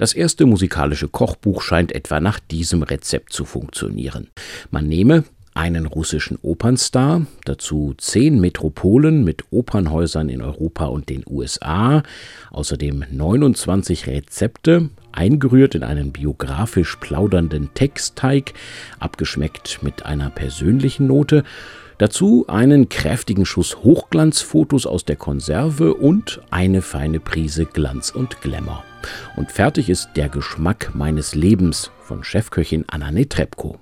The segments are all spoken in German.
Das erste musikalische Kochbuch scheint etwa nach diesem Rezept zu funktionieren. Man nehme einen russischen Opernstar, dazu zehn Metropolen mit Opernhäusern in Europa und den USA, außerdem 29 Rezepte, eingerührt in einen biografisch plaudernden Textteig, abgeschmeckt mit einer persönlichen Note, Dazu einen kräftigen Schuss Hochglanzfotos aus der Konserve und eine feine Prise Glanz und Glamour. Und fertig ist der Geschmack meines Lebens von Chefköchin Anna Netrebko.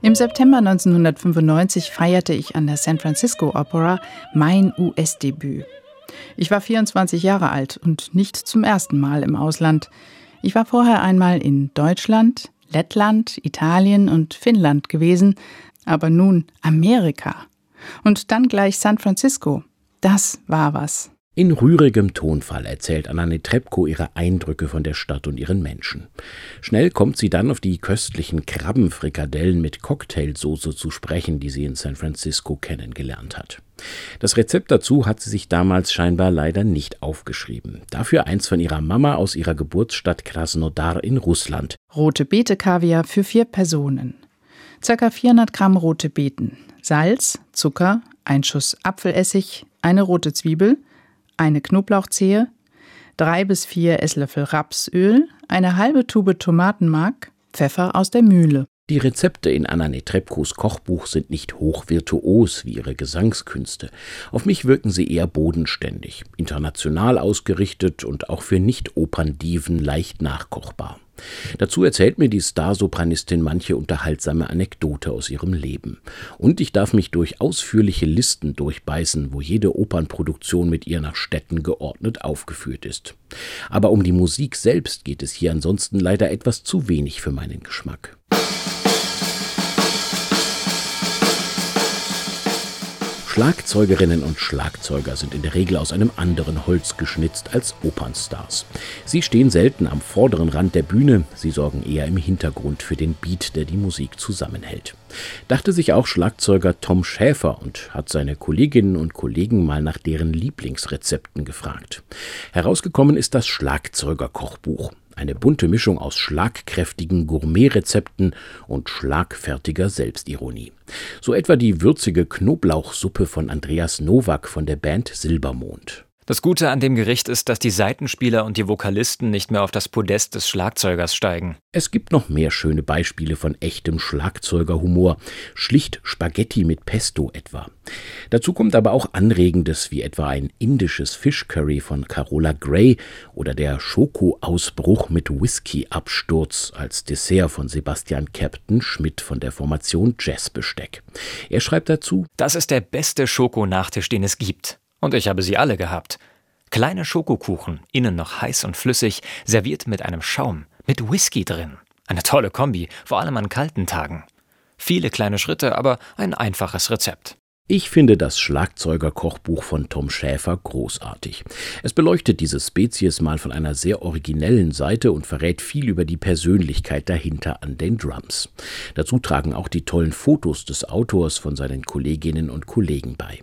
Im September 1995 feierte ich an der San Francisco Opera mein US-Debüt. Ich war 24 Jahre alt und nicht zum ersten Mal im Ausland. Ich war vorher einmal in Deutschland, Lettland, Italien und Finnland gewesen, aber nun Amerika. Und dann gleich San Francisco. Das war was. In rührigem Tonfall erzählt Anna Netrebko ihre Eindrücke von der Stadt und ihren Menschen. Schnell kommt sie dann auf die köstlichen Krabbenfrikadellen mit Cocktailsoße zu sprechen, die sie in San Francisco kennengelernt hat. Das Rezept dazu hat sie sich damals scheinbar leider nicht aufgeschrieben. Dafür eins von ihrer Mama aus ihrer Geburtsstadt Krasnodar in Russland. Rote Beete Kaviar für vier Personen. Circa 400 Gramm rote Beeten, Salz, Zucker, ein Schuss Apfelessig, eine rote Zwiebel, eine Knoblauchzehe, drei bis vier Esslöffel Rapsöl, eine halbe Tube Tomatenmark, Pfeffer aus der Mühle. Die Rezepte in Anna Netrebkos Kochbuch sind nicht hochvirtuos wie ihre Gesangskünste. Auf mich wirken sie eher bodenständig, international ausgerichtet und auch für Nicht-Operndiven leicht nachkochbar. Dazu erzählt mir die Starsopranistin manche unterhaltsame Anekdote aus ihrem Leben. Und ich darf mich durch ausführliche Listen durchbeißen, wo jede Opernproduktion mit ihr nach Städten geordnet aufgeführt ist. Aber um die Musik selbst geht es hier ansonsten leider etwas zu wenig für meinen Geschmack. Schlagzeugerinnen und Schlagzeuger sind in der Regel aus einem anderen Holz geschnitzt als Opernstars. Sie stehen selten am vorderen Rand der Bühne, sie sorgen eher im Hintergrund für den Beat, der die Musik zusammenhält. Dachte sich auch Schlagzeuger Tom Schäfer und hat seine Kolleginnen und Kollegen mal nach deren Lieblingsrezepten gefragt. Herausgekommen ist das Schlagzeugerkochbuch. Eine bunte Mischung aus schlagkräftigen Gourmetrezepten und schlagfertiger Selbstironie. So etwa die würzige Knoblauchsuppe von Andreas Nowak von der Band Silbermond. Das Gute an dem Gericht ist, dass die Seitenspieler und die Vokalisten nicht mehr auf das Podest des Schlagzeugers steigen. Es gibt noch mehr schöne Beispiele von echtem Schlagzeugerhumor, schlicht Spaghetti mit Pesto etwa. Dazu kommt aber auch Anregendes wie etwa ein indisches Fischcurry von Carola Gray oder der Schokoausbruch mit Whisky-Absturz als Dessert von Sebastian Captain Schmidt von der Formation Jazzbesteck. Er schreibt dazu: Das ist der beste Schokonachtisch, den es gibt. Und ich habe sie alle gehabt. Kleine Schokokuchen, innen noch heiß und flüssig, serviert mit einem Schaum, mit Whisky drin. Eine tolle Kombi, vor allem an kalten Tagen. Viele kleine Schritte, aber ein einfaches Rezept. Ich finde das Schlagzeugerkochbuch von Tom Schäfer großartig. Es beleuchtet diese Spezies mal von einer sehr originellen Seite und verrät viel über die Persönlichkeit dahinter an den Drums. Dazu tragen auch die tollen Fotos des Autors von seinen Kolleginnen und Kollegen bei.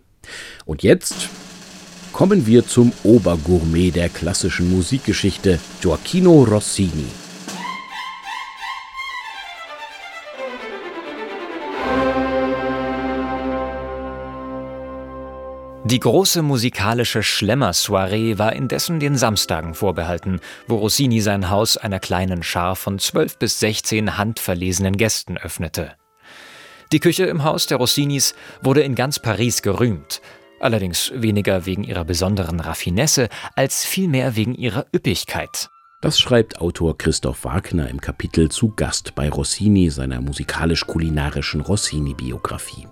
Und jetzt kommen wir zum Obergourmet der klassischen Musikgeschichte, Gioacchino Rossini. Die große musikalische Schlemmer-Soiree war indessen den Samstagen vorbehalten, wo Rossini sein Haus einer kleinen Schar von zwölf bis sechzehn handverlesenen Gästen öffnete. Die Küche im Haus der Rossinis wurde in ganz Paris gerühmt, allerdings weniger wegen ihrer besonderen Raffinesse als vielmehr wegen ihrer Üppigkeit. Das schreibt Autor Christoph Wagner im Kapitel zu Gast bei Rossini, seiner musikalisch-kulinarischen Rossini-Biografie.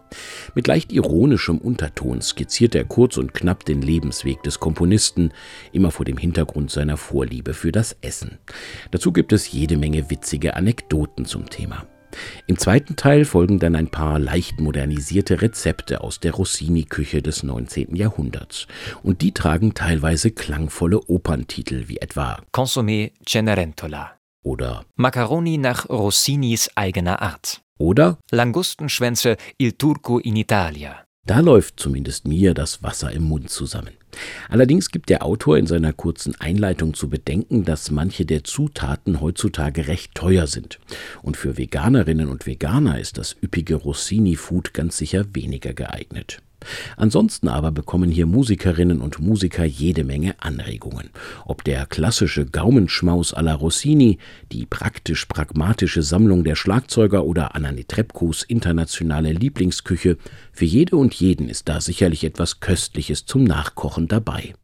Mit leicht ironischem Unterton skizziert er kurz und knapp den Lebensweg des Komponisten, immer vor dem Hintergrund seiner Vorliebe für das Essen. Dazu gibt es jede Menge witzige Anekdoten zum Thema. Im zweiten Teil folgen dann ein paar leicht modernisierte Rezepte aus der Rossini-Küche des 19. Jahrhunderts. Und die tragen teilweise klangvolle Operntitel wie etwa Consommé Cenerentola oder Macaroni nach Rossinis eigener Art. Oder Langustenschwänze Il Turco in Italia. Da läuft zumindest mir das Wasser im Mund zusammen. Allerdings gibt der Autor in seiner kurzen Einleitung zu bedenken, dass manche der Zutaten heutzutage recht teuer sind. Und für Veganerinnen und Veganer ist das üppige Rossini-Food ganz sicher weniger geeignet. Ansonsten aber bekommen hier Musikerinnen und Musiker jede Menge Anregungen. Ob der klassische Gaumenschmaus à la Rossini, die praktisch-pragmatische Sammlung der Schlagzeuger oder Anna Netrebkos internationale Lieblingsküche, für jede und jeden ist da sicherlich etwas Köstliches zum Nachkochen dabei.